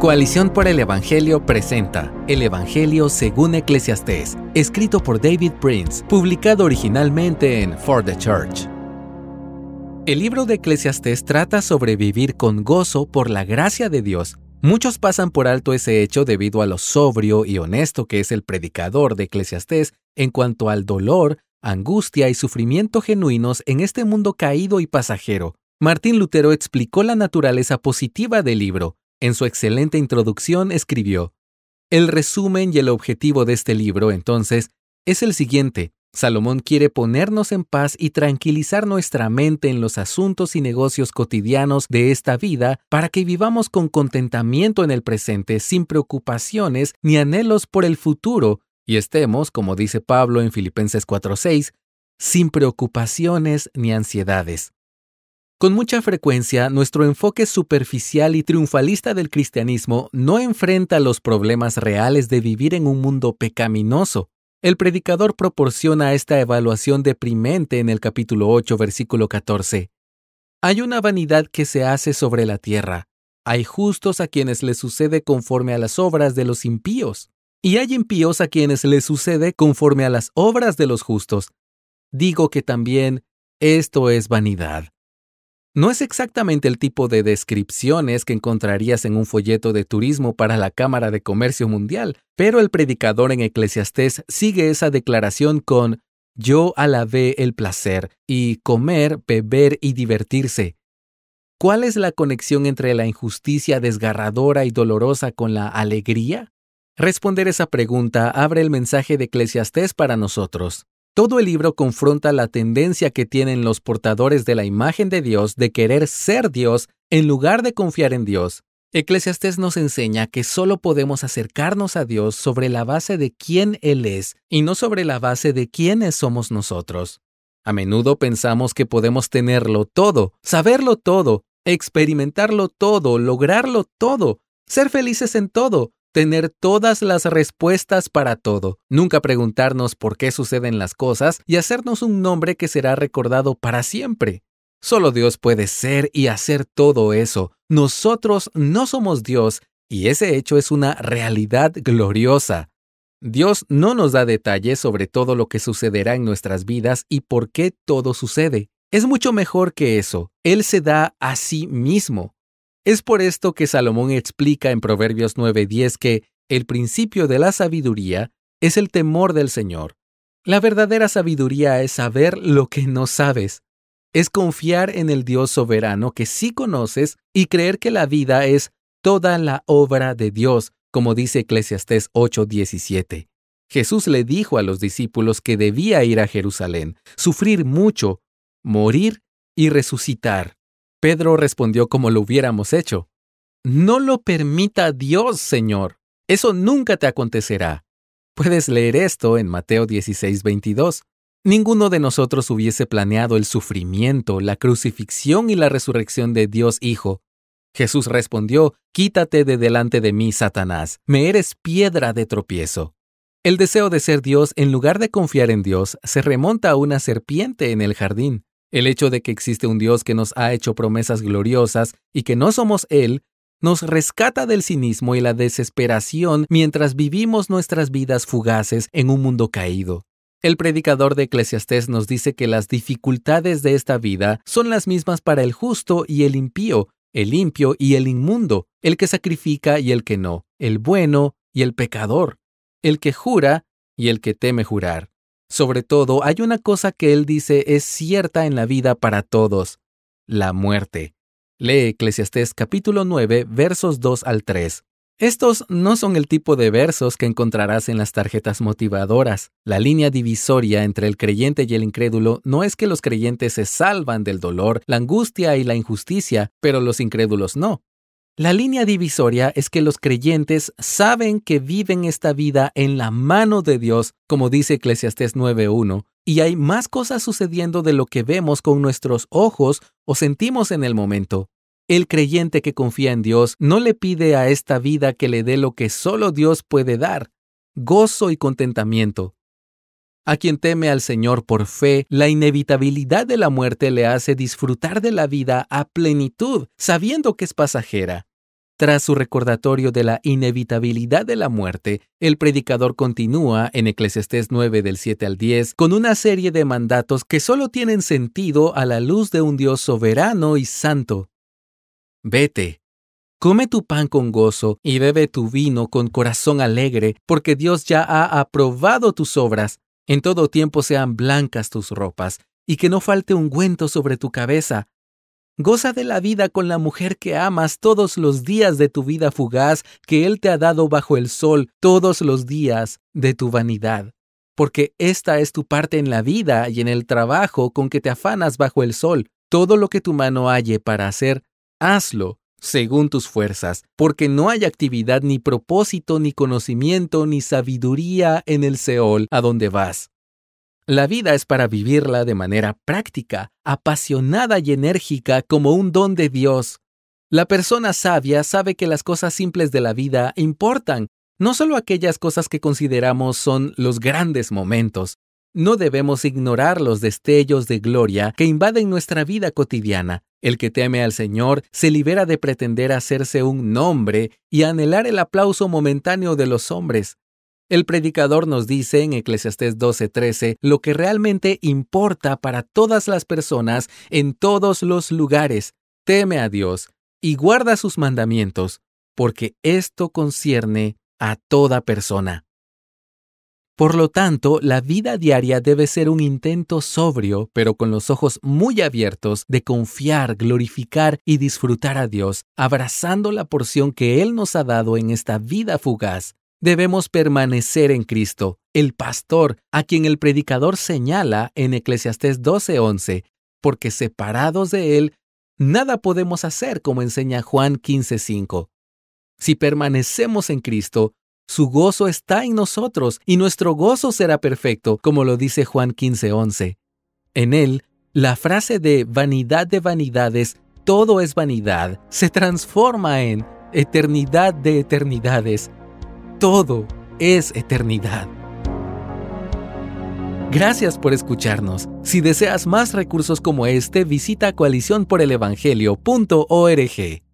Coalición por el Evangelio presenta El Evangelio según Eclesiastés, escrito por David Prince, publicado originalmente en For the Church. El libro de Eclesiastés trata sobre vivir con gozo por la gracia de Dios. Muchos pasan por alto ese hecho debido a lo sobrio y honesto que es el predicador de Eclesiastés en cuanto al dolor, angustia y sufrimiento genuinos en este mundo caído y pasajero. Martín Lutero explicó la naturaleza positiva del libro. En su excelente introducción escribió, El resumen y el objetivo de este libro, entonces, es el siguiente. Salomón quiere ponernos en paz y tranquilizar nuestra mente en los asuntos y negocios cotidianos de esta vida para que vivamos con contentamiento en el presente sin preocupaciones ni anhelos por el futuro y estemos, como dice Pablo en Filipenses 4:6, sin preocupaciones ni ansiedades. Con mucha frecuencia, nuestro enfoque superficial y triunfalista del cristianismo no enfrenta los problemas reales de vivir en un mundo pecaminoso. El predicador proporciona esta evaluación deprimente en el capítulo 8, versículo 14. Hay una vanidad que se hace sobre la tierra. Hay justos a quienes les sucede conforme a las obras de los impíos, y hay impíos a quienes les sucede conforme a las obras de los justos. Digo que también esto es vanidad. No es exactamente el tipo de descripciones que encontrarías en un folleto de turismo para la Cámara de Comercio Mundial, pero el predicador en Eclesiastés sigue esa declaración con yo alabé el placer y comer, beber y divertirse. ¿Cuál es la conexión entre la injusticia desgarradora y dolorosa con la alegría? Responder esa pregunta abre el mensaje de Eclesiastés para nosotros. Todo el libro confronta la tendencia que tienen los portadores de la imagen de Dios de querer ser Dios en lugar de confiar en Dios. Eclesiastés nos enseña que solo podemos acercarnos a Dios sobre la base de quién Él es y no sobre la base de quiénes somos nosotros. A menudo pensamos que podemos tenerlo todo, saberlo todo, experimentarlo todo, lograrlo todo, ser felices en todo, tener todas las respuestas para todo, nunca preguntarnos por qué suceden las cosas y hacernos un nombre que será recordado para siempre. Solo Dios puede ser y hacer todo eso. Nosotros no somos Dios y ese hecho es una realidad gloriosa. Dios no nos da detalles sobre todo lo que sucederá en nuestras vidas y por qué todo sucede. Es mucho mejor que eso. Él se da a sí mismo. Es por esto que Salomón explica en Proverbios 9:10 que el principio de la sabiduría es el temor del Señor. La verdadera sabiduría es saber lo que no sabes. Es confiar en el Dios soberano que sí conoces y creer que la vida es toda la obra de Dios, como dice Eclesiastés 8:17. Jesús le dijo a los discípulos que debía ir a Jerusalén, sufrir mucho, morir y resucitar. Pedro respondió como lo hubiéramos hecho. No lo permita Dios, Señor. Eso nunca te acontecerá. Puedes leer esto en Mateo 16, 22. Ninguno de nosotros hubiese planeado el sufrimiento, la crucifixión y la resurrección de Dios Hijo. Jesús respondió, Quítate de delante de mí, Satanás, me eres piedra de tropiezo. El deseo de ser Dios en lugar de confiar en Dios se remonta a una serpiente en el jardín. El hecho de que existe un Dios que nos ha hecho promesas gloriosas y que no somos Él, nos rescata del cinismo y la desesperación mientras vivimos nuestras vidas fugaces en un mundo caído. El predicador de Eclesiastés nos dice que las dificultades de esta vida son las mismas para el justo y el impío, el limpio y el inmundo, el que sacrifica y el que no, el bueno y el pecador, el que jura y el que teme jurar. Sobre todo, hay una cosa que él dice es cierta en la vida para todos, la muerte. Lee Eclesiastés capítulo 9, versos 2 al 3. Estos no son el tipo de versos que encontrarás en las tarjetas motivadoras. La línea divisoria entre el creyente y el incrédulo no es que los creyentes se salvan del dolor, la angustia y la injusticia, pero los incrédulos no. La línea divisoria es que los creyentes saben que viven esta vida en la mano de Dios, como dice Eclesiastés 9.1, y hay más cosas sucediendo de lo que vemos con nuestros ojos o sentimos en el momento. El creyente que confía en Dios no le pide a esta vida que le dé lo que solo Dios puede dar, gozo y contentamiento. A quien teme al Señor por fe, la inevitabilidad de la muerte le hace disfrutar de la vida a plenitud, sabiendo que es pasajera. Tras su recordatorio de la inevitabilidad de la muerte, el predicador continúa en Eclesiastés 9 del 7 al 10 con una serie de mandatos que solo tienen sentido a la luz de un Dios soberano y santo. Vete, come tu pan con gozo y bebe tu vino con corazón alegre, porque Dios ya ha aprobado tus obras. En todo tiempo sean blancas tus ropas, y que no falte ungüento sobre tu cabeza, Goza de la vida con la mujer que amas todos los días de tu vida fugaz que Él te ha dado bajo el sol todos los días de tu vanidad. Porque esta es tu parte en la vida y en el trabajo con que te afanas bajo el sol. Todo lo que tu mano halle para hacer, hazlo según tus fuerzas, porque no hay actividad ni propósito ni conocimiento ni sabiduría en el Seol a donde vas. La vida es para vivirla de manera práctica, apasionada y enérgica como un don de Dios. La persona sabia sabe que las cosas simples de la vida importan, no solo aquellas cosas que consideramos son los grandes momentos. No debemos ignorar los destellos de gloria que invaden nuestra vida cotidiana. El que teme al Señor se libera de pretender hacerse un nombre y anhelar el aplauso momentáneo de los hombres. El predicador nos dice en Eclesiastés 12:13 lo que realmente importa para todas las personas en todos los lugares. Teme a Dios y guarda sus mandamientos, porque esto concierne a toda persona. Por lo tanto, la vida diaria debe ser un intento sobrio, pero con los ojos muy abiertos, de confiar, glorificar y disfrutar a Dios, abrazando la porción que Él nos ha dado en esta vida fugaz debemos permanecer en Cristo, el pastor, a quien el predicador señala en Eclesiastés 12:11, porque separados de él, nada podemos hacer, como enseña Juan 15:5. Si permanecemos en Cristo, su gozo está en nosotros y nuestro gozo será perfecto, como lo dice Juan 15:11. En él, la frase de vanidad de vanidades, todo es vanidad, se transforma en eternidad de eternidades, todo es eternidad. Gracias por escucharnos. Si deseas más recursos como este, visita coaliciónporelevangelio.org.